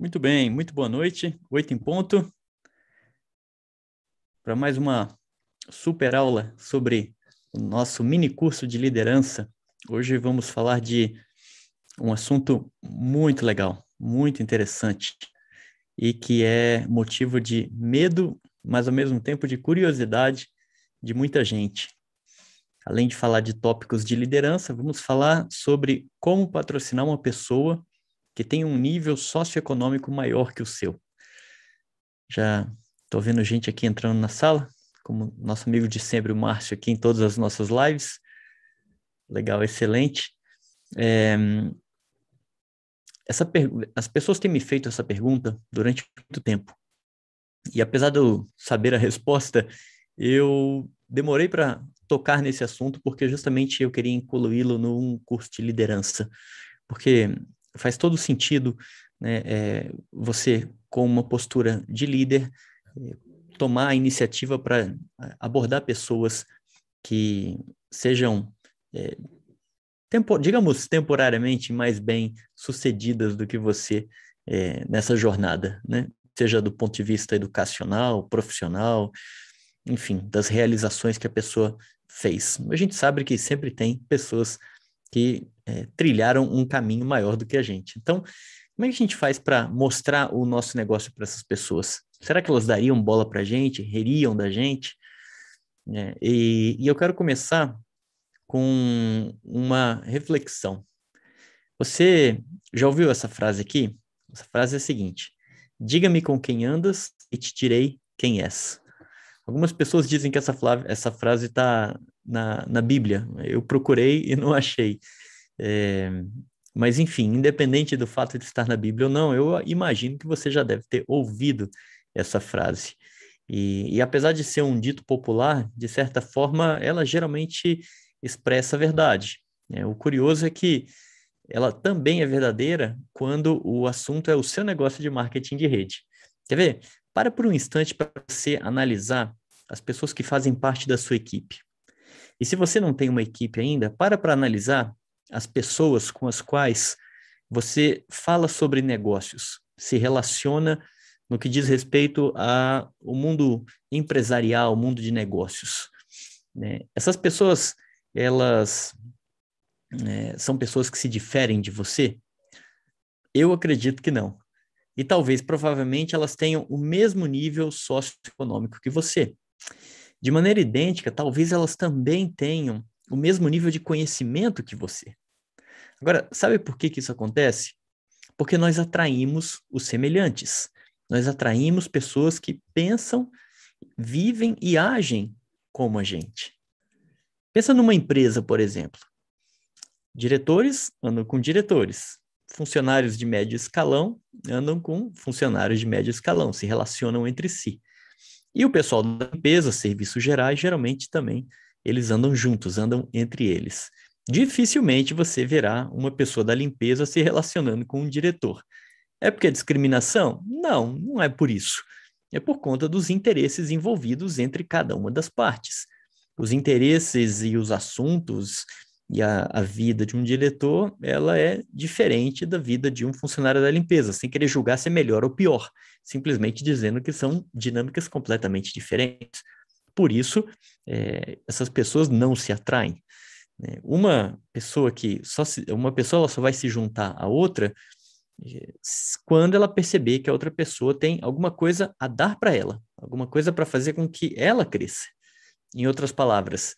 Muito bem, muito boa noite. Oito em ponto. Para mais uma super aula sobre o nosso mini curso de liderança. Hoje vamos falar de um assunto muito legal, muito interessante e que é motivo de medo, mas ao mesmo tempo de curiosidade de muita gente. Além de falar de tópicos de liderança, vamos falar sobre como patrocinar uma pessoa que tem um nível socioeconômico maior que o seu. Já estou vendo gente aqui entrando na sala, como nosso amigo de sempre, o Márcio, aqui em todas as nossas lives. Legal, excelente. É, essa as pessoas têm me feito essa pergunta durante muito tempo. E apesar de eu saber a resposta, eu demorei para tocar nesse assunto porque justamente eu queria incluí-lo num curso de liderança. Porque faz todo sentido né, é, você, com uma postura de líder, é, tomar a iniciativa para abordar pessoas que sejam, é, tempo, digamos, temporariamente mais bem sucedidas do que você é, nessa jornada, né? seja do ponto de vista educacional, profissional, enfim, das realizações que a pessoa fez. A gente sabe que sempre tem pessoas que é, trilharam um caminho maior do que a gente. Então, como é que a gente faz para mostrar o nosso negócio para essas pessoas? Será que elas dariam bola para a gente, ririam da gente? É, e, e eu quero começar com uma reflexão. Você já ouviu essa frase aqui? Essa frase é a seguinte: Diga-me com quem andas e te direi quem és. Algumas pessoas dizem que essa, essa frase está na, na Bíblia. Eu procurei e não achei. É, mas, enfim, independente do fato de estar na Bíblia ou não, eu imagino que você já deve ter ouvido essa frase. E, e apesar de ser um dito popular, de certa forma, ela geralmente expressa a verdade. É, o curioso é que ela também é verdadeira quando o assunto é o seu negócio de marketing de rede. Quer ver? Para por um instante para você analisar as pessoas que fazem parte da sua equipe. E se você não tem uma equipe ainda, para para analisar as pessoas com as quais você fala sobre negócios, se relaciona no que diz respeito ao mundo empresarial, mundo de negócios. Né? Essas pessoas, elas é, são pessoas que se diferem de você? Eu acredito que não. E talvez, provavelmente, elas tenham o mesmo nível socioeconômico que você. De maneira idêntica, talvez elas também tenham o mesmo nível de conhecimento que você. Agora, sabe por que, que isso acontece? Porque nós atraímos os semelhantes. Nós atraímos pessoas que pensam, vivem e agem como a gente. Pensa numa empresa, por exemplo. Diretores andam com diretores. Funcionários de médio escalão andam com funcionários de médio escalão, se relacionam entre si. E o pessoal da limpeza, serviços gerais, geralmente também eles andam juntos, andam entre eles. Dificilmente você verá uma pessoa da limpeza se relacionando com um diretor. É porque é discriminação? Não, não é por isso. É por conta dos interesses envolvidos entre cada uma das partes. Os interesses e os assuntos e a, a, vida de um diretor, ela é diferente da vida de um funcionário da limpeza, sem querer julgar se é melhor ou pior, simplesmente dizendo que são dinâmicas completamente diferentes. Por isso, é, essas pessoas não se atraem. Né? Uma pessoa que só se, uma pessoa ela só vai se juntar a outra é, quando ela perceber que a outra pessoa tem alguma coisa a dar para ela, alguma coisa para fazer com que ela cresça. Em outras palavras,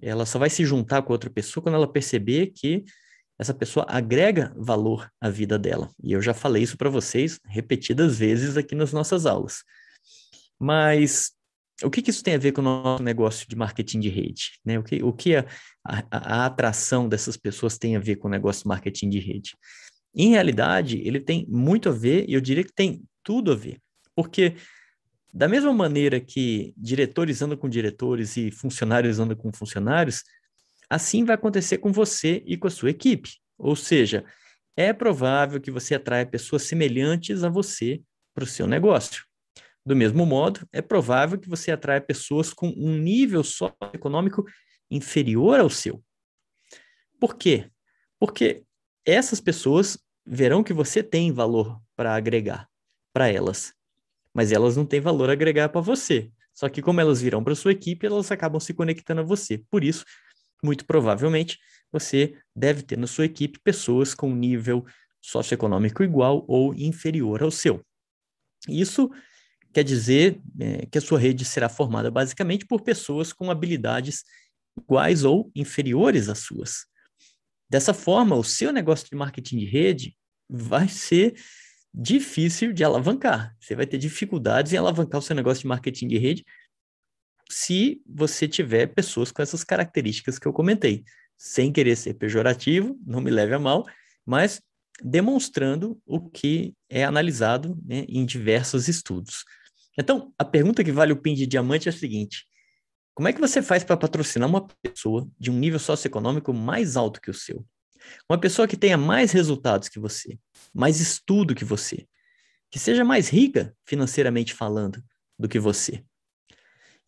ela só vai se juntar com outra pessoa quando ela perceber que essa pessoa agrega valor à vida dela. E eu já falei isso para vocês repetidas vezes aqui nas nossas aulas. Mas o que, que, isso tem a ver com o nosso negócio de marketing de rede? Né? O que, o que a, a, a atração dessas pessoas tem a ver com o negócio de marketing de rede? Em realidade, ele tem muito a ver, e eu diria que tem tudo a ver. Porque da mesma maneira que diretores andam com diretores e funcionários andam com funcionários, assim vai acontecer com você e com a sua equipe. Ou seja, é provável que você atraia pessoas semelhantes a você para o seu negócio. Do mesmo modo, é provável que você atraia pessoas com um nível socioeconômico inferior ao seu. Por quê? Porque essas pessoas verão que você tem valor para agregar para elas, mas elas não têm valor a agregar para você. Só que como elas virão para sua equipe, elas acabam se conectando a você. Por isso, muito provavelmente, você deve ter na sua equipe pessoas com nível socioeconômico igual ou inferior ao seu. Isso quer dizer é, que a sua rede será formada basicamente por pessoas com habilidades iguais ou inferiores às suas. Dessa forma, o seu negócio de marketing de rede vai ser difícil de alavancar. Você vai ter dificuldades em alavancar o seu negócio de marketing de rede se você tiver pessoas com essas características que eu comentei. Sem querer ser pejorativo, não me leve a mal, mas demonstrando o que é analisado né, em diversos estudos. Então, a pergunta que vale o PIN de diamante é a seguinte: como é que você faz para patrocinar uma pessoa de um nível socioeconômico mais alto que o seu? Uma pessoa que tenha mais resultados que você, mais estudo que você, que seja mais rica financeiramente falando do que você.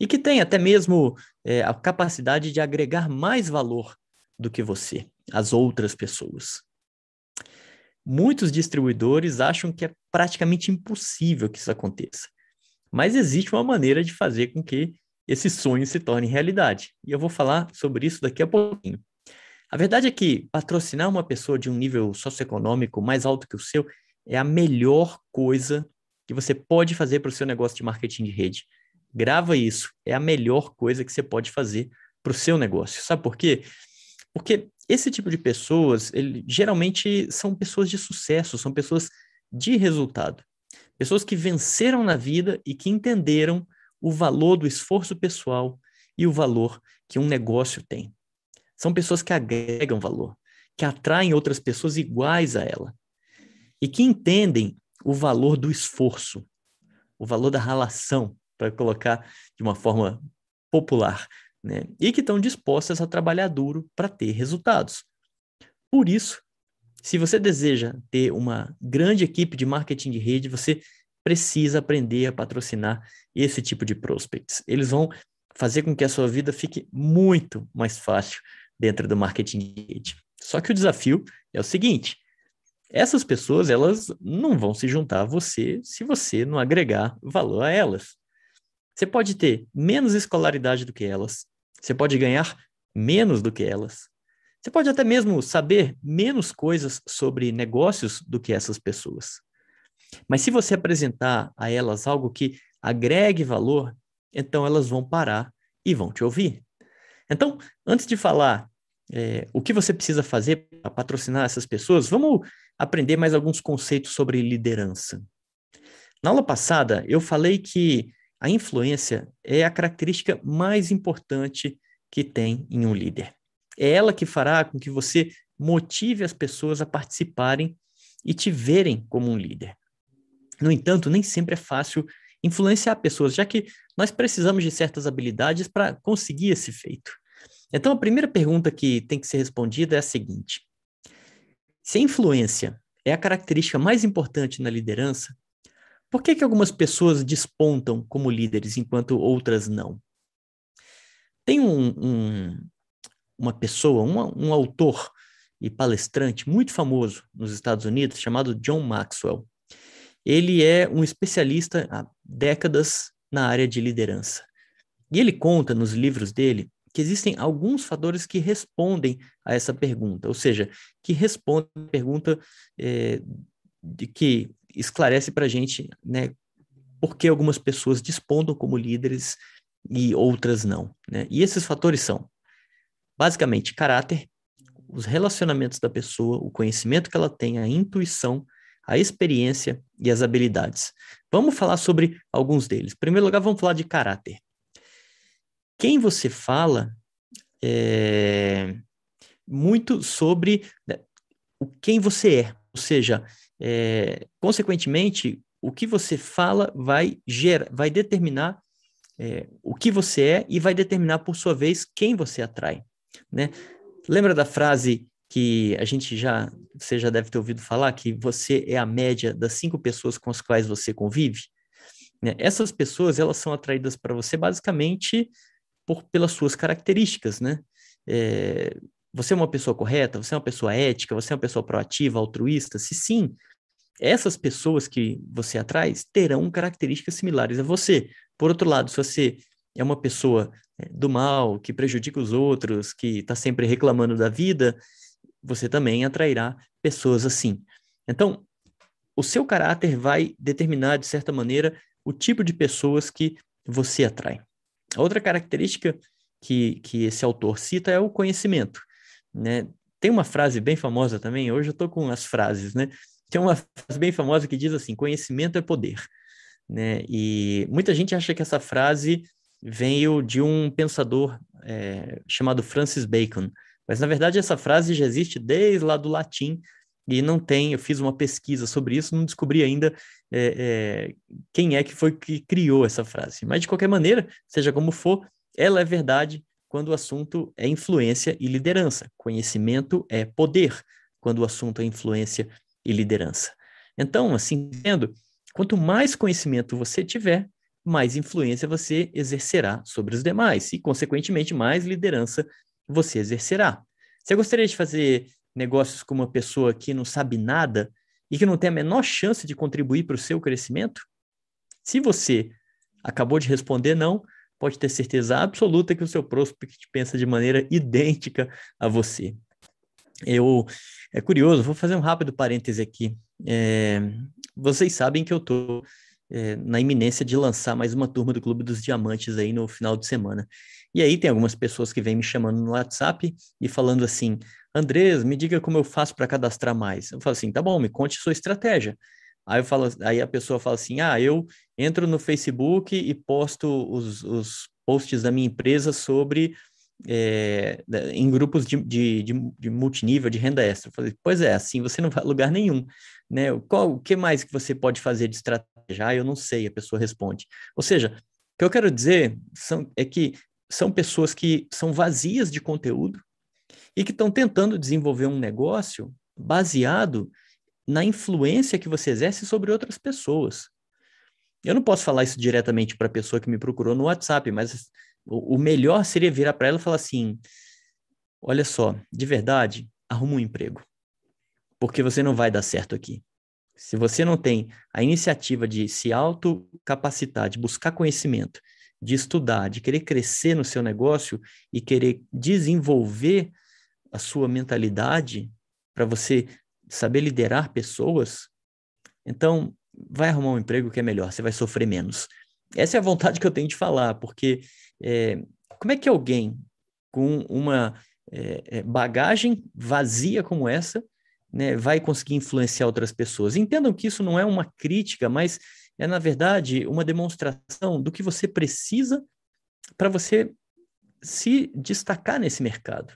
E que tenha até mesmo é, a capacidade de agregar mais valor do que você, as outras pessoas. Muitos distribuidores acham que é praticamente impossível que isso aconteça. Mas existe uma maneira de fazer com que esse sonho se torne realidade. E eu vou falar sobre isso daqui a pouquinho. A verdade é que patrocinar uma pessoa de um nível socioeconômico mais alto que o seu é a melhor coisa que você pode fazer para o seu negócio de marketing de rede. Grava isso, é a melhor coisa que você pode fazer para o seu negócio. Sabe por quê? Porque esse tipo de pessoas, ele, geralmente são pessoas de sucesso, são pessoas de resultado. Pessoas que venceram na vida e que entenderam o valor do esforço pessoal e o valor que um negócio tem. São pessoas que agregam valor, que atraem outras pessoas iguais a ela e que entendem o valor do esforço, o valor da relação, para colocar de uma forma popular, né? E que estão dispostas a trabalhar duro para ter resultados. Por isso, se você deseja ter uma grande equipe de marketing de rede, você precisa aprender a patrocinar esse tipo de prospects. Eles vão fazer com que a sua vida fique muito mais fácil dentro do marketing de rede. Só que o desafio é o seguinte: essas pessoas elas não vão se juntar a você se você não agregar valor a elas. Você pode ter menos escolaridade do que elas, você pode ganhar menos do que elas, você pode até mesmo saber menos coisas sobre negócios do que essas pessoas. Mas se você apresentar a elas algo que agregue valor, então elas vão parar e vão te ouvir. Então, antes de falar é, o que você precisa fazer para patrocinar essas pessoas, vamos aprender mais alguns conceitos sobre liderança. Na aula passada, eu falei que a influência é a característica mais importante que tem em um líder. É ela que fará com que você motive as pessoas a participarem e te verem como um líder. No entanto, nem sempre é fácil influenciar pessoas, já que nós precisamos de certas habilidades para conseguir esse feito. Então, a primeira pergunta que tem que ser respondida é a seguinte: se a influência é a característica mais importante na liderança, por que, que algumas pessoas despontam como líderes enquanto outras não? Tem um, um, uma pessoa, um, um autor e palestrante muito famoso nos Estados Unidos chamado John Maxwell. Ele é um especialista há décadas na área de liderança. E ele conta nos livros dele que existem alguns fatores que respondem a essa pergunta, ou seja, que respondem a pergunta é, de que esclarece para a gente né, por que algumas pessoas despontam como líderes e outras não. Né? E esses fatores são, basicamente, caráter, os relacionamentos da pessoa, o conhecimento que ela tem, a intuição, a experiência e as habilidades. Vamos falar sobre alguns deles. Em primeiro lugar, vamos falar de caráter quem você fala é muito sobre né, o quem você é, ou seja, é, consequentemente, o que você fala vai gerar, vai determinar é, o que você é e vai determinar, por sua vez, quem você atrai, né? Lembra da frase que a gente já, você já deve ter ouvido falar, que você é a média das cinco pessoas com as quais você convive? Né? Essas pessoas, elas são atraídas para você basicamente por, pelas suas características, né? É, você é uma pessoa correta? Você é uma pessoa ética? Você é uma pessoa proativa, altruísta? Se sim, essas pessoas que você atrai terão características similares a você. Por outro lado, se você é uma pessoa é, do mal, que prejudica os outros, que está sempre reclamando da vida, você também atrairá pessoas assim. Então, o seu caráter vai determinar, de certa maneira, o tipo de pessoas que você atrai. A outra característica que, que esse autor cita é o conhecimento. Né? Tem uma frase bem famosa também, hoje eu estou com as frases, né? Tem uma frase bem famosa que diz assim: conhecimento é poder. Né? E muita gente acha que essa frase veio de um pensador é, chamado Francis Bacon, mas na verdade essa frase já existe desde lá do latim e não tem. Eu fiz uma pesquisa sobre isso, não descobri ainda é, é, quem é que foi que criou essa frase. Mas de qualquer maneira, seja como for, ela é verdade quando o assunto é influência e liderança. Conhecimento é poder quando o assunto é influência e liderança. Então, assim sendo, quanto mais conhecimento você tiver, mais influência você exercerá sobre os demais e, consequentemente, mais liderança você exercerá. Você gostaria de fazer negócios com uma pessoa que não sabe nada e que não tem a menor chance de contribuir para o seu crescimento? Se você acabou de responder não, pode ter certeza absoluta que o seu prospect pensa de maneira idêntica a você. Eu é curioso, vou fazer um rápido parêntese aqui. É, vocês sabem que eu estou é, na iminência de lançar mais uma turma do Clube dos Diamantes aí no final de semana. E aí tem algumas pessoas que vêm me chamando no WhatsApp e falando assim: Andrés, me diga como eu faço para cadastrar mais. Eu falo assim: tá bom, me conte sua estratégia. Aí, eu falo, aí a pessoa fala assim: ah, eu entro no Facebook e posto os, os posts da minha empresa sobre é, em grupos de, de, de, de, multinível, de renda extra. Eu falei, pois é, assim você não vai a lugar nenhum. Né? Qual, o que mais que você pode fazer de estratégia? Ah, eu não sei, a pessoa responde. Ou seja, o que eu quero dizer são, é que são pessoas que são vazias de conteúdo e que estão tentando desenvolver um negócio baseado na influência que você exerce sobre outras pessoas. Eu não posso falar isso diretamente para a pessoa que me procurou no WhatsApp, mas o, melhor seria virar para ela e falar assim: olha só, de verdade, arruma um emprego, porque você não vai dar certo aqui. Se você não tem a iniciativa de se autocapacitar, de buscar conhecimento, de estudar, de querer crescer no seu negócio e querer desenvolver a sua mentalidade para você saber liderar pessoas, então vai arrumar um emprego que é melhor, você vai sofrer menos. Essa é a vontade que eu tenho de falar, porque é, como é que alguém com uma é, bagagem vazia como essa né, vai conseguir influenciar outras pessoas? Entendam que isso não é uma crítica, mas é, na verdade, uma demonstração do que você precisa para você se destacar nesse mercado.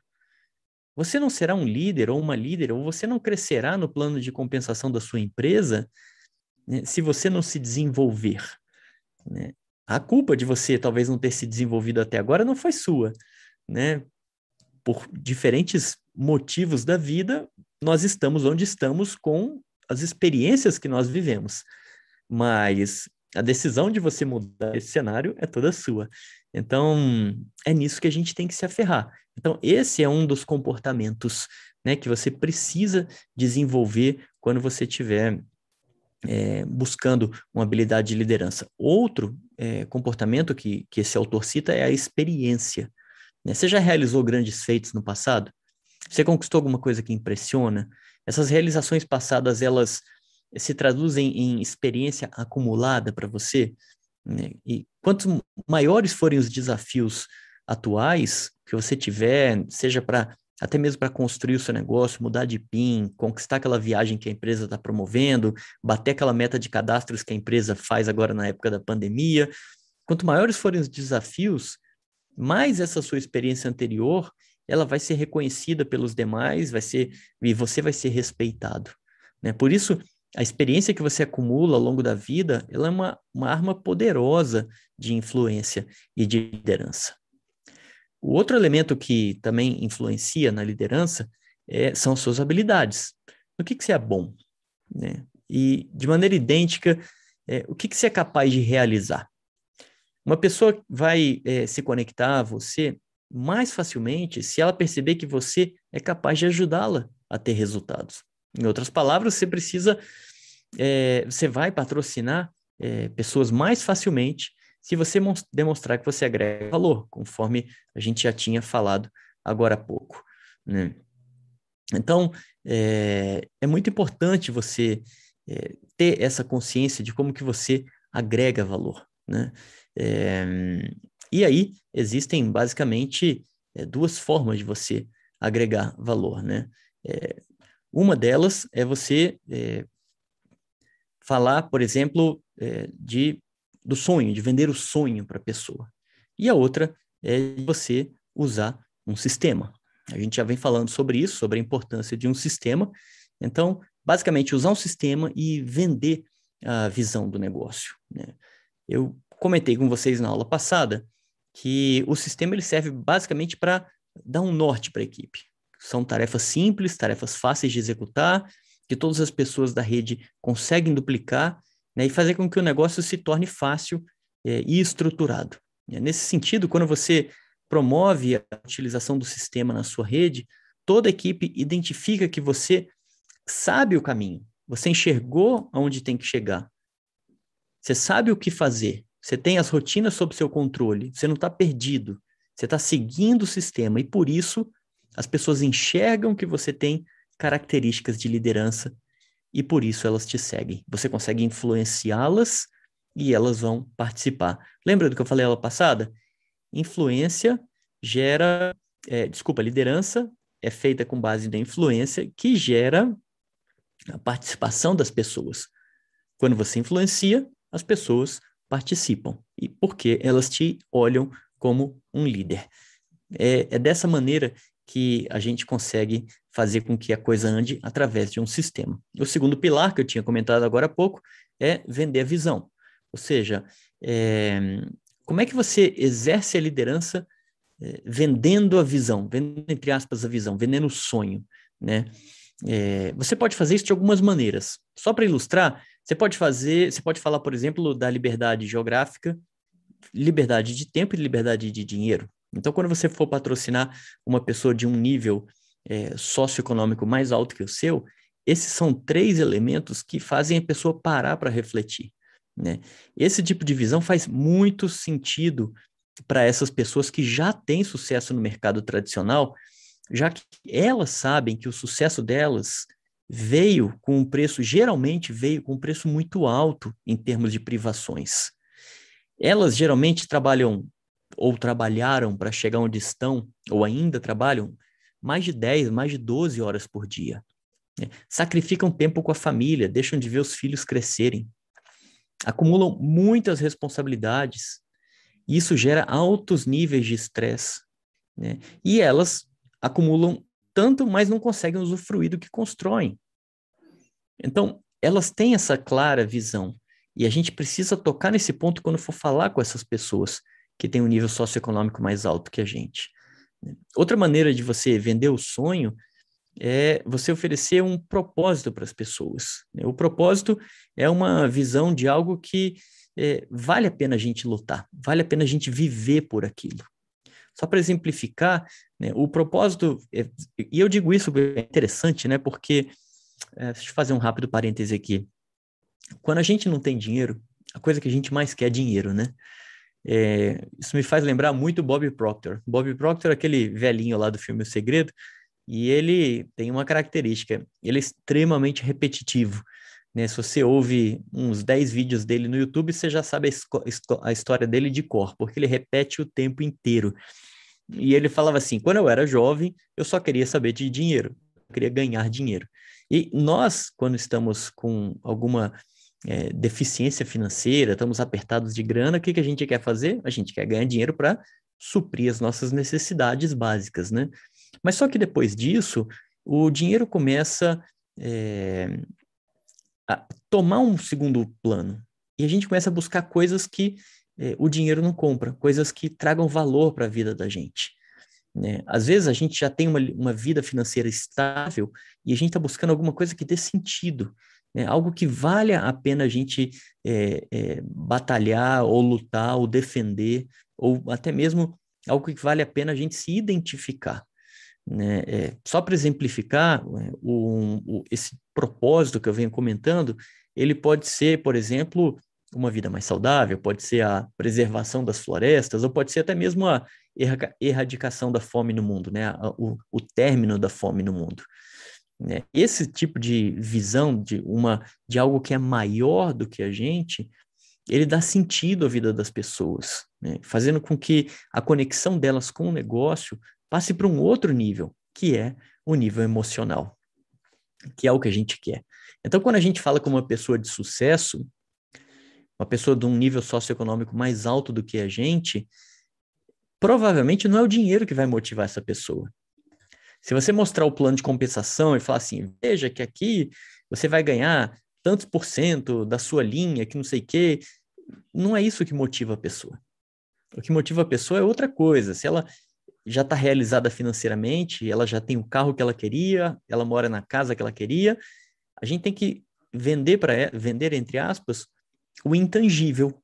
Você não será um líder ou uma líder, ou você não crescerá no plano de compensação da sua empresa né, se você não se desenvolver. Né? A culpa de você talvez não ter se desenvolvido até agora não foi sua, né? Por diferentes motivos da vida, nós estamos onde estamos com as experiências que nós vivemos. Mas a decisão de você mudar esse cenário é toda sua. Então, é nisso que a gente tem que se aferrar. Então, esse é um dos comportamentos né, que você precisa desenvolver quando você estiver é, buscando uma habilidade de liderança. Outro é, comportamento que, que esse autor cita é a experiência. Né? Você já realizou grandes feitos no passado? Você conquistou alguma coisa que impressiona? Essas realizações passadas, elas se traduzem em experiência acumulada para você? Né? E quantos maiores forem os desafios atuais que você tiver, seja para até mesmo para construir o seu negócio, mudar de PIN, conquistar aquela viagem que a empresa está promovendo, bater aquela meta de cadastros que a empresa faz agora na época da pandemia. Quanto maiores forem os desafios, mais essa sua experiência anterior ela vai ser reconhecida pelos demais, vai ser e você vai ser respeitado. Né? Por isso, a experiência que você acumula ao longo da vida, ela é uma, uma arma poderosa de influência e de liderança. O outro elemento que também influencia na liderança é, são as suas habilidades. No que, que você é bom? Né? E, de maneira idêntica, é, o que, que você é capaz de realizar? Uma pessoa vai é, se conectar a você mais facilmente se ela perceber que você é capaz de ajudá-la a ter resultados. Em outras palavras, você precisa é, você vai patrocinar é, pessoas mais facilmente se você demonstrar que você agrega valor, conforme a gente já tinha falado agora há pouco. Né? Então, é, é, muito importante você é, ter essa consciência de como que você agrega valor. Né? É, e aí, existem basicamente é, duas formas de você agregar valor. Né? É, uma delas é você é, falar, por exemplo, de do sonho, de vender o sonho para a pessoa. E a outra é você usar um sistema. A gente já vem falando sobre isso, sobre a importância de um sistema. Então, basicamente, usar um sistema e vender a visão do negócio. Né? Eu comentei com vocês na aula passada que o sistema ele serve basicamente para dar um norte para a equipe. São tarefas simples, tarefas fáceis de executar, que todas as pessoas da rede conseguem duplicar né, e fazer com que o negócio se torne fácil é, e estruturado. Nesse sentido, quando você promove a utilização do sistema na sua rede, toda a equipe identifica que você sabe o caminho, você enxergou aonde tem que chegar, você sabe o que fazer, você tem as rotinas sob seu controle, você não está perdido, você está seguindo o sistema e por isso as pessoas enxergam que você tem características de liderança e por isso elas te seguem. Você consegue influenciá-las e elas vão participar. Lembra do que eu falei aula passada? Influência gera, é, desculpa, liderança é feita com base na influência que gera a participação das pessoas. Quando você influencia, as pessoas participam. E porque elas te olham como um líder. É, é dessa maneira que a gente consegue fazer com que a coisa ande através de um sistema. O segundo pilar, que eu tinha comentado agora há pouco, é vender a visão. Ou seja, é, como é que você exerce a liderança é, vendendo a visão, vendendo, entre aspas, a visão, vendendo o sonho, né? É, você pode fazer isso de algumas maneiras. Só para ilustrar, você pode fazer, você pode falar, por exemplo, da liberdade geográfica, liberdade de tempo e liberdade de dinheiro. Então, quando você for patrocinar uma pessoa de um nível é, socioeconômico mais alto que o seu, esses são três elementos que fazem a pessoa parar para refletir. Né? Esse tipo de visão faz muito sentido para essas pessoas que já têm sucesso no mercado tradicional, já que elas sabem que o sucesso delas veio com um preço, geralmente veio com um preço muito alto em termos de privações. Elas geralmente trabalham ou trabalharam para chegar onde estão, ou ainda trabalham, mais de 10, mais de 12 horas por dia. Né? Sacrificam tempo com a família, deixam de ver os filhos crescerem. Acumulam muitas responsabilidades. E isso gera altos níveis de estresse. Né? E elas acumulam tanto, mas não conseguem usufruir do que constroem. Então, elas têm essa clara visão. E a gente precisa tocar nesse ponto quando for falar com essas pessoas que têm um nível socioeconômico mais alto que a gente. Outra maneira de você vender o sonho é você oferecer um propósito para as pessoas. Né? O propósito é uma visão de algo que é, vale a pena a gente lutar, vale a pena a gente viver por aquilo. Só para exemplificar, né, o propósito, é, e eu digo isso é interessante, né, porque, é, deixa eu fazer um rápido parêntese aqui. Quando a gente não tem dinheiro, a coisa que a gente mais quer é dinheiro, né? É, isso me faz lembrar muito Bob Proctor. Bob Proctor é aquele velhinho lá do filme O Segredo, e ele tem uma característica, ele é extremamente repetitivo. Né? Se você ouve uns 10 vídeos dele no YouTube, você já sabe a, a história dele de cor, porque ele repete o tempo inteiro. E ele falava assim: quando eu era jovem, eu só queria saber de dinheiro, eu queria ganhar dinheiro. E nós, quando estamos com alguma é, deficiência financeira, estamos apertados de grana, o que, que a gente quer fazer? A gente quer ganhar dinheiro para suprir as nossas necessidades básicas, né? Mas só que depois disso, o dinheiro começa é, a tomar um segundo plano. E a gente começa a buscar coisas que é, o dinheiro não compra, coisas que tragam valor para a vida da gente. Né? Às vezes a gente já tem uma, uma vida financeira estável e a gente está buscando alguma coisa que dê sentido é algo que valha a pena a gente é, é, batalhar, ou lutar, ou defender, ou até mesmo algo que vale a pena a gente se identificar. Né? É, só para exemplificar, o, o, esse propósito que eu venho comentando ele pode ser, por exemplo, uma vida mais saudável, pode ser a preservação das florestas, ou pode ser até mesmo a erradicação da fome no mundo, né? o, o término da fome no mundo. Né? Esse tipo de visão de uma de algo que é maior do que a gente, ele dá sentido à vida das pessoas, né? fazendo com que a conexão delas com o negócio passe para um outro nível, que é o nível emocional, que é o que a gente quer. Então, quando a gente fala com uma pessoa de sucesso, uma pessoa de um nível socioeconômico mais alto do que a gente, provavelmente não é o dinheiro que vai motivar essa pessoa. Se você mostrar o plano de compensação e falar assim, veja que aqui você vai ganhar tantos por cento da sua linha, que não sei o quê, não é isso que motiva a pessoa. O que motiva a pessoa é outra coisa. Se ela já está realizada financeiramente, ela já tem o carro que ela queria, ela mora na casa que ela queria, a gente tem que vender para vender entre aspas o intangível,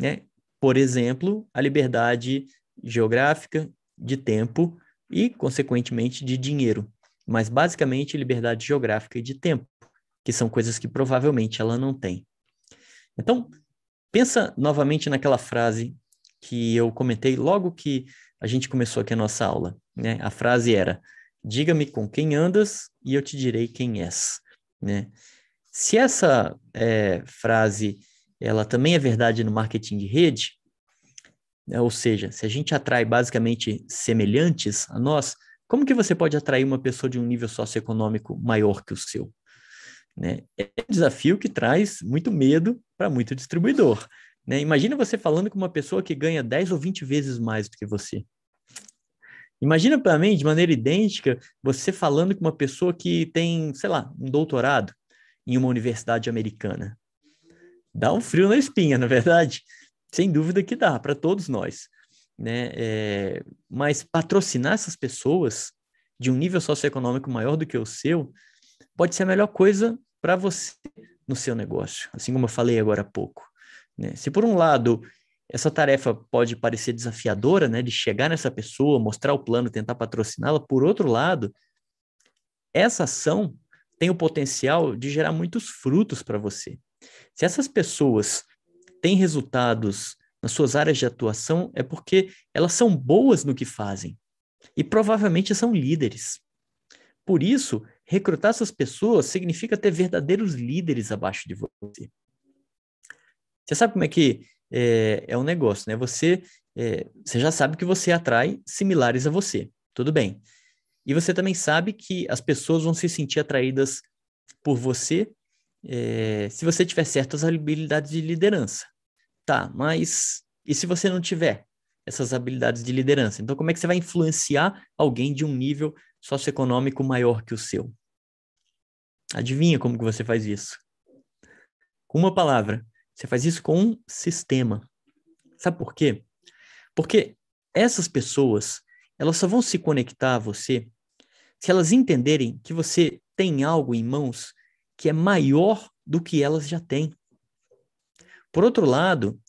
né? Por exemplo, a liberdade geográfica, de tempo e, consequentemente, de dinheiro. Mas, basicamente, liberdade geográfica e de tempo, que são coisas que provavelmente ela não tem. Então, pensa novamente naquela frase que eu comentei logo que a gente começou aqui a nossa aula. Né? A frase era: Diga-me com quem andas e eu te direi quem és. Né? Se essa é, frase ela também é verdade no marketing de rede? Ou seja, se a gente atrai basicamente semelhantes a nós, como que você pode atrair uma pessoa de um nível socioeconômico maior que o seu? Né? É um desafio que traz muito medo para muito distribuidor. Né? Imagina você falando com uma pessoa que ganha 10 ou 20 vezes mais do que você. Imagina para mim, de maneira idêntica, você falando com uma pessoa que tem, sei lá, um doutorado em uma universidade americana. Dá um frio na espinha, na é verdade sem dúvida que dá para todos nós, né? É, mas patrocinar essas pessoas de um nível socioeconômico maior do que o seu pode ser a melhor coisa para você no seu negócio, assim como eu falei agora há pouco. Né? Se por um lado essa tarefa pode parecer desafiadora, né, de chegar nessa pessoa, mostrar o plano, tentar patrociná-la, por outro lado, essa ação tem o potencial de gerar muitos frutos para você. Se essas pessoas têm resultados nas suas áreas de atuação é porque elas são boas no que fazem e provavelmente são líderes. Por isso, recrutar essas pessoas significa ter verdadeiros líderes abaixo de você. Você sabe como é que é, é um negócio, né? Você, é, você já sabe que você atrai similares a você, tudo bem. E você também sabe que as pessoas vão se sentir atraídas por você é, se você tiver certas habilidades de liderança. Tá, mas e se você não tiver essas habilidades de liderança? Então, como é que você vai influenciar alguém de um nível socioeconômico maior que o seu? Adivinha como que você faz isso? Com uma palavra, você faz isso com um sistema. Sabe por quê? Porque essas pessoas, elas só vão se conectar a você se elas entenderem que você tem algo em mãos que é maior do que elas já têm. Por outro lado,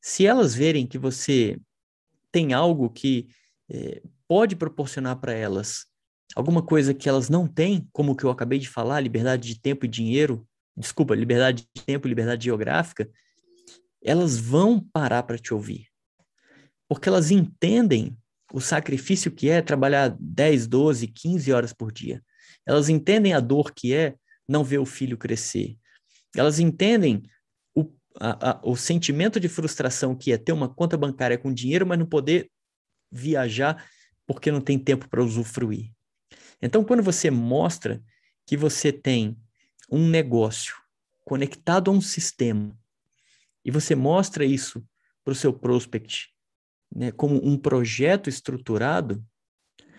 se elas verem que você tem algo que é, pode proporcionar para elas alguma coisa que elas não têm, como o que eu acabei de falar, liberdade de tempo e dinheiro, desculpa, liberdade de tempo liberdade geográfica, elas vão parar para te ouvir. Porque elas entendem o sacrifício que é trabalhar 10, 12, 15 horas por dia. Elas entendem a dor que é não ver o filho crescer. Elas entendem o, a, a, o sentimento de frustração que é ter uma conta bancária com dinheiro, mas não poder viajar porque não tem tempo para usufruir. Então, quando você mostra que você tem um negócio conectado a um sistema e você mostra isso para o seu prospect né, como um projeto estruturado,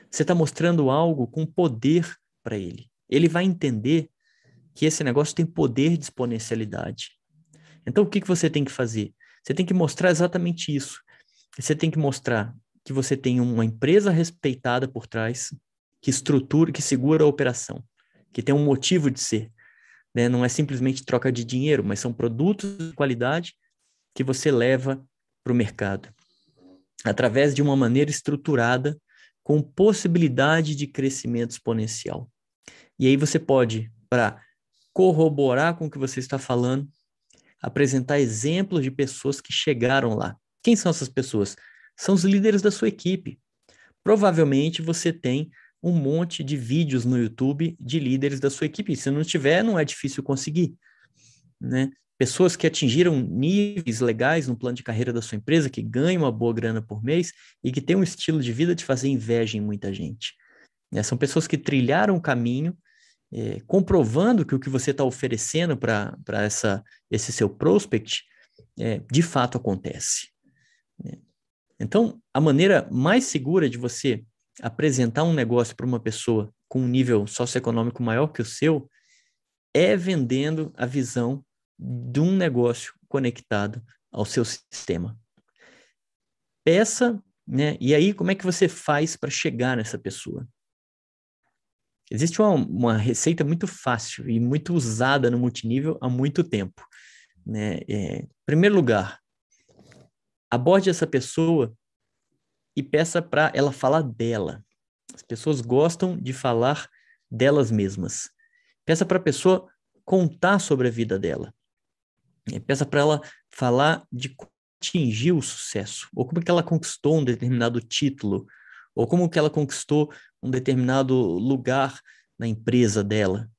você está mostrando algo com poder para ele. Ele vai entender que esse negócio tem poder de exponencialidade. Então, o que, que você tem que fazer? Você tem que mostrar exatamente isso. Você tem que mostrar que você tem uma empresa respeitada por trás, que estrutura, que segura a operação, que tem um motivo de ser. Né? Não é simplesmente troca de dinheiro, mas são produtos de qualidade que você leva para o mercado. Através de uma maneira estruturada, com possibilidade de crescimento exponencial. E aí você pode, para corroborar com o que você está falando, apresentar exemplos de pessoas que chegaram lá. Quem são essas pessoas? São os líderes da sua equipe. Provavelmente você tem um monte de vídeos no YouTube de líderes da sua equipe. Se não tiver, não é difícil conseguir. Né? Pessoas que atingiram níveis legais no plano de carreira da sua empresa, que ganham uma boa grana por mês e que têm um estilo de vida de fazer inveja em muita gente. Né? São pessoas que trilharam o caminho, é, comprovando que o que você está oferecendo para esse seu prospect é, de fato acontece. Né? Então, a maneira mais segura de você apresentar um negócio para uma pessoa com um nível socioeconômico maior que o seu é vendendo a visão de um negócio conectado ao seu sistema. Peça, né? E aí, como é que você faz para chegar nessa pessoa? Existe uma, uma, receita muito fácil e muito usada no multinível há muito tempo. Né? É, primeiro lugar, aborde essa pessoa e peça para ela falar dela. As pessoas gostam de falar delas mesmas. Peça para a pessoa contar sobre a vida dela. Peça para ela falar de como atingiu o sucesso, ou como que ela conquistou um determinado título, ou como que ela conquistou um determinado lugar na empresa dela.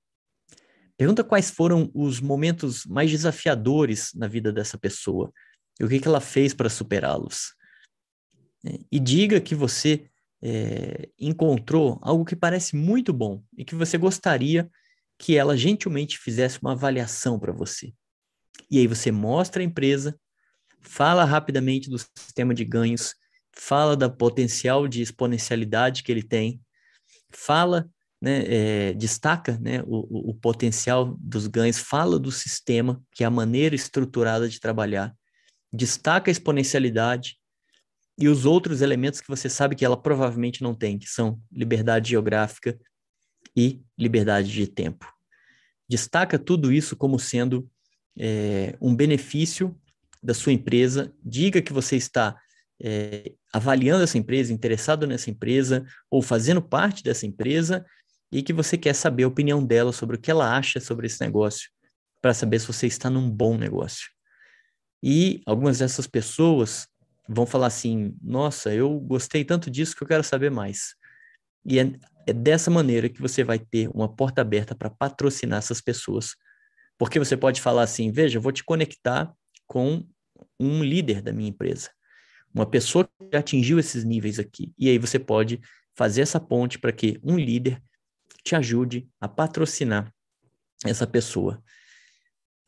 Pergunta quais foram os momentos mais desafiadores na vida dessa pessoa e o que, que ela fez para superá-los. É, e diga que você é, encontrou algo que parece muito bom e que você gostaria que ela gentilmente fizesse uma avaliação para você. E aí você mostra a empresa, fala rapidamente do sistema de ganhos, fala da potencial de exponencialidade que ele tem, fala, né, é, destaca né, o, o potencial dos ganhos, fala do sistema, que é a maneira estruturada de trabalhar, destaca a exponencialidade, e os outros elementos que você sabe que ela provavelmente não tem, que são liberdade geográfica e liberdade de tempo. Destaca tudo isso como sendo é, um benefício da sua empresa, diga que você está é, avaliando essa empresa, interessado nessa empresa ou fazendo parte dessa empresa e que você quer saber a opinião dela sobre o que ela acha sobre esse negócio, para saber se você está num bom negócio. E algumas dessas pessoas vão falar assim: nossa, eu gostei tanto disso que eu quero saber mais. E é, é dessa maneira que você vai ter uma porta aberta para patrocinar essas pessoas. Porque você pode falar assim: veja, eu vou te conectar com um líder da minha empresa, uma pessoa que atingiu esses níveis aqui. E aí você pode fazer essa ponte para que um líder te ajude a patrocinar essa pessoa.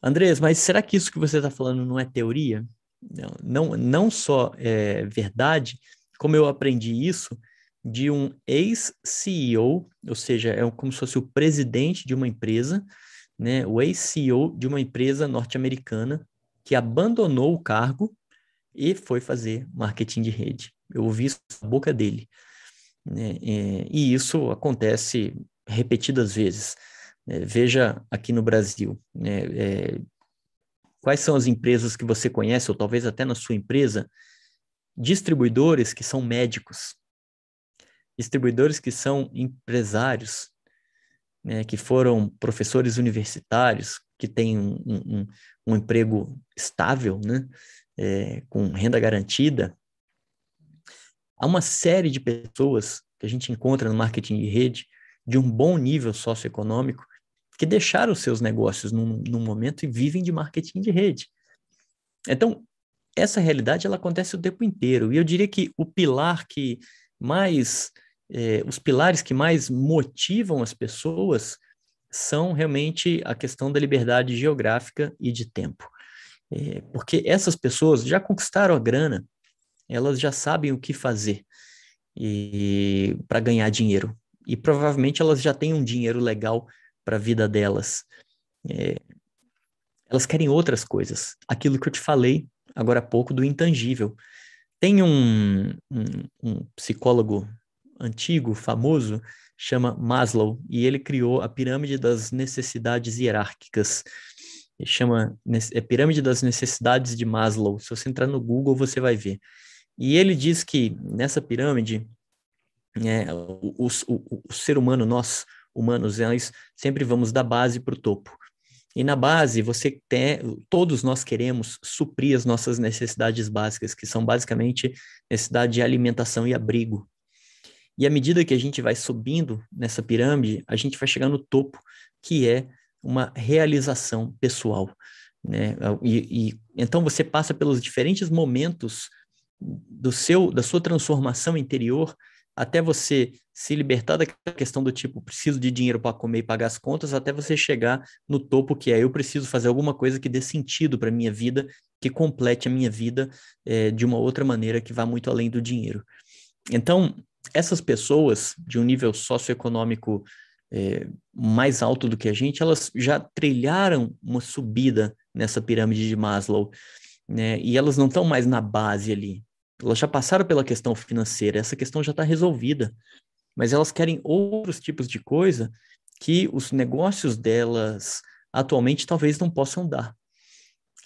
Andrés, mas será que isso que você está falando não é teoria? Não, não, não só é verdade, como eu aprendi isso de um ex-CEO, ou seja, é como se fosse o presidente de uma empresa, né, o ex-CEO de uma empresa norte-americana que abandonou o cargo e foi fazer marketing de rede. Eu ouvi isso da boca dele. Né, é, e isso acontece repetidas vezes. É, veja aqui no Brasil, né, é, Quais são as empresas que você conhece, ou talvez até na sua empresa, distribuidores que são médicos, distribuidores que são empresários, né, que foram professores universitários, que têm um, um, um emprego estável, né, é, com renda garantida. Há uma série de pessoas que a gente encontra no marketing de rede de um bom nível socioeconômico que deixaram seus negócios num, num momento e vivem de marketing de rede. Então, essa realidade ela acontece o tempo inteiro. E eu diria que o pilar que mais, eh, os pilares que mais motivam as pessoas são realmente a questão da liberdade geográfica e de tempo. Eh, porque essas pessoas já conquistaram a grana, elas já sabem o que fazer para ganhar dinheiro. E provavelmente elas já têm um dinheiro legal para a vida delas. É, elas querem outras coisas. Aquilo que eu te falei agora há pouco do intangível. Tem um, um, um psicólogo antigo, famoso, chama Maslow, e ele criou a pirâmide das necessidades hierárquicas. Ele chama é Pirâmide das Necessidades de Maslow. Se você entrar no Google, você vai ver. E ele diz que nessa pirâmide, é, o, o, o, o ser humano, nós humanos, nós sempre vamos da base para o topo. E na base, você tem, todos nós queremos suprir as nossas necessidades básicas, que são basicamente necessidade de alimentação e abrigo. E à medida que a gente vai subindo nessa pirâmide, a gente vai chegar no topo, que é uma realização pessoal. Né? E, e, então você passa pelos diferentes momentos do seu da sua transformação interior até você se libertar daquela questão do tipo preciso de dinheiro para comer e pagar as contas, até você chegar no topo que é eu preciso fazer alguma coisa que dê sentido para minha vida, que complete a minha vida é, de uma outra maneira que vá muito além do dinheiro. Então essas pessoas de um nível socioeconômico é, mais alto do que a gente, elas já trilharam uma subida nessa pirâmide de Maslow, né? E elas não estão mais na base ali. Elas já passaram pela questão financeira, essa questão já está resolvida. Mas elas querem outros tipos de coisa que os negócios delas atualmente talvez não possam dar.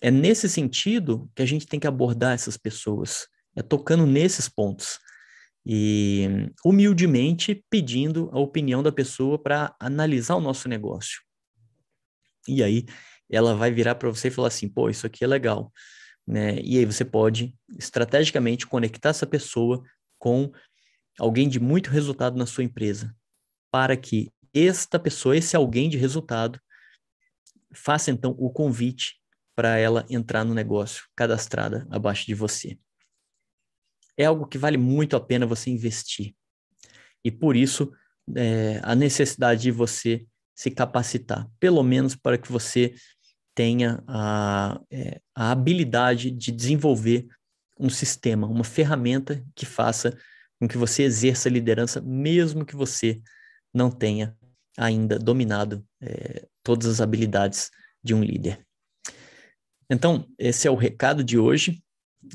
É nesse sentido que a gente tem que abordar essas pessoas, é tocando nesses pontos e humildemente pedindo a opinião da pessoa para analisar o nosso negócio. E aí ela vai virar para você e falar assim: pô, isso aqui é legal. Né? E aí você pode estrategicamente conectar essa pessoa com alguém de muito resultado na sua empresa, para que esta pessoa, esse alguém de resultado, faça então o convite para ela entrar no negócio cadastrada abaixo de você é algo que vale muito a pena você investir. E por isso, é, a necessidade de você se capacitar, pelo menos para que você tenha a, é, a habilidade de desenvolver um sistema, uma ferramenta que faça com que você exerça liderança, mesmo que você não tenha ainda dominado é, todas as habilidades de um líder. Então, esse é o recado de hoje.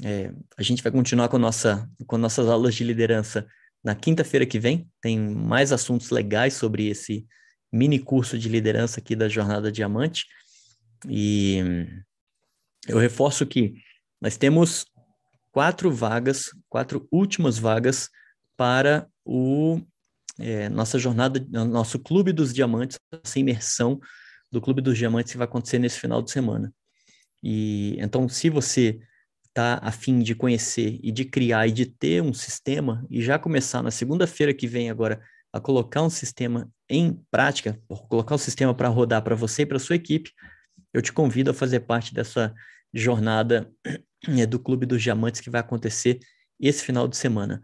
É, a gente vai continuar com, nossa, com nossas aulas de liderança na quinta-feira que vem. Tem mais assuntos legais sobre esse mini curso de liderança aqui da Jornada Diamante. E eu reforço que nós temos quatro vagas, quatro últimas vagas para o é, nossa jornada, nosso Clube dos Diamantes, essa imersão do Clube dos Diamantes que vai acontecer nesse final de semana. E então, se você está a fim de conhecer e de criar e de ter um sistema e já começar na segunda-feira que vem agora a colocar um sistema em prática, colocar o sistema para rodar para você e para sua equipe, eu te convido a fazer parte dessa jornada é, do Clube dos Diamantes que vai acontecer esse final de semana.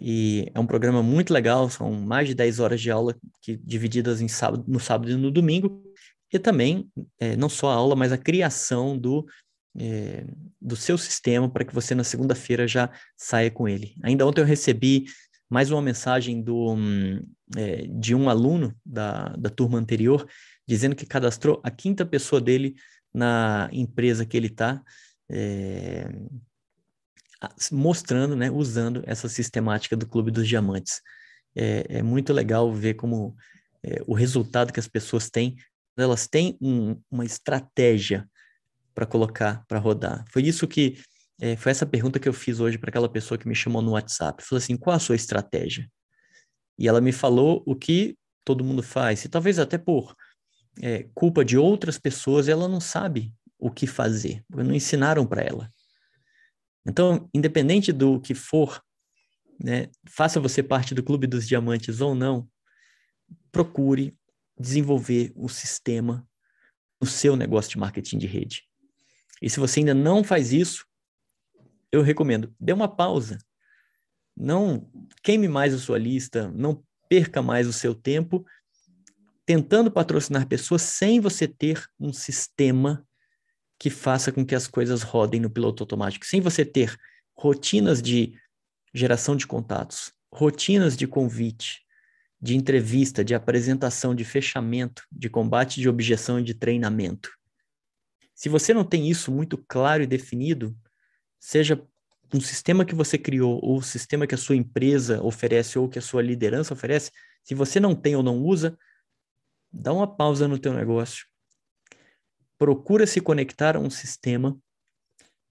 E é um programa muito legal, são mais de 10 horas de aula que, divididas em sábado, no sábado e no domingo, e também é, não só a aula, mas a criação do é, do seu sistema para que você na segunda-feira já saia com ele. Ainda ontem eu recebi mais uma mensagem do, é, de um aluno da, da turma anterior dizendo que cadastrou a quinta pessoa dele na empresa que ele está, é, mostrando, né, usando essa sistemática do Clube dos Diamantes. É, é muito legal ver como é, o resultado que as pessoas têm, elas têm um, uma estratégia para colocar, para rodar. Foi isso que, é, foi essa pergunta que eu fiz hoje para aquela pessoa que me chamou no WhatsApp. Falou assim, qual a sua estratégia? E ela me falou o que todo mundo faz, e talvez até por é, culpa de outras pessoas, ela não sabe o que fazer, porque não ensinaram para ela. Então, independente do que for, né, faça você parte do Clube dos Diamantes ou não, procure desenvolver o sistema no seu negócio de marketing de rede. E se você ainda não faz isso, eu recomendo, dê uma pausa. Não queime mais a sua lista, não perca mais o seu tempo tentando patrocinar pessoas sem você ter um sistema que faça com que as coisas rodem no piloto automático, sem você ter rotinas de geração de contatos, rotinas de convite, de entrevista, de apresentação, de fechamento, de combate de objeção e de treinamento. Se você não tem isso muito claro e definido, seja um sistema que você criou ou o sistema que a sua empresa oferece ou que a sua liderança oferece, se você não tem ou não usa, dá uma pausa no teu negócio. Procura se conectar a um sistema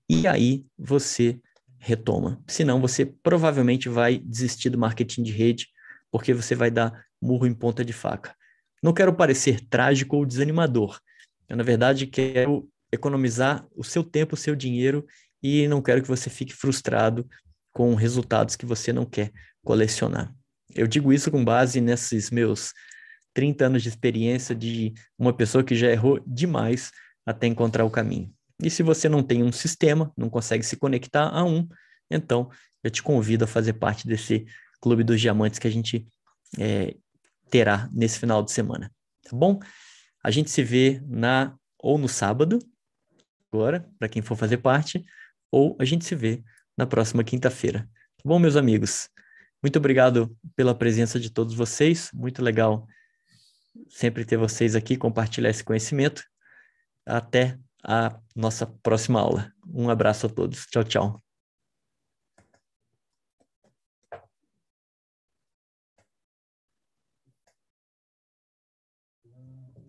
e aí você retoma. Senão você provavelmente vai desistir do marketing de rede porque você vai dar murro em ponta de faca. Não quero parecer trágico ou desanimador, Eu, na verdade, quero economizar o seu tempo, o seu dinheiro e não quero que você fique frustrado com resultados que você não quer colecionar. Eu digo isso com base nesses meus 30 anos de experiência de uma pessoa que já errou demais até encontrar o caminho. E se você não tem um sistema, não consegue se conectar a um, então eu te convido a fazer parte desse Clube dos Diamantes que a gente é, terá nesse final de semana. Tá bom? A gente se vê na ou no sábado, agora, para quem for fazer parte, ou a gente se vê na próxima quinta-feira. Tá bom, meus amigos? Muito obrigado pela presença de todos vocês. Muito legal sempre ter vocês aqui, compartilhar esse conhecimento. Até a nossa próxima aula. Um abraço a todos. Tchau, tchau.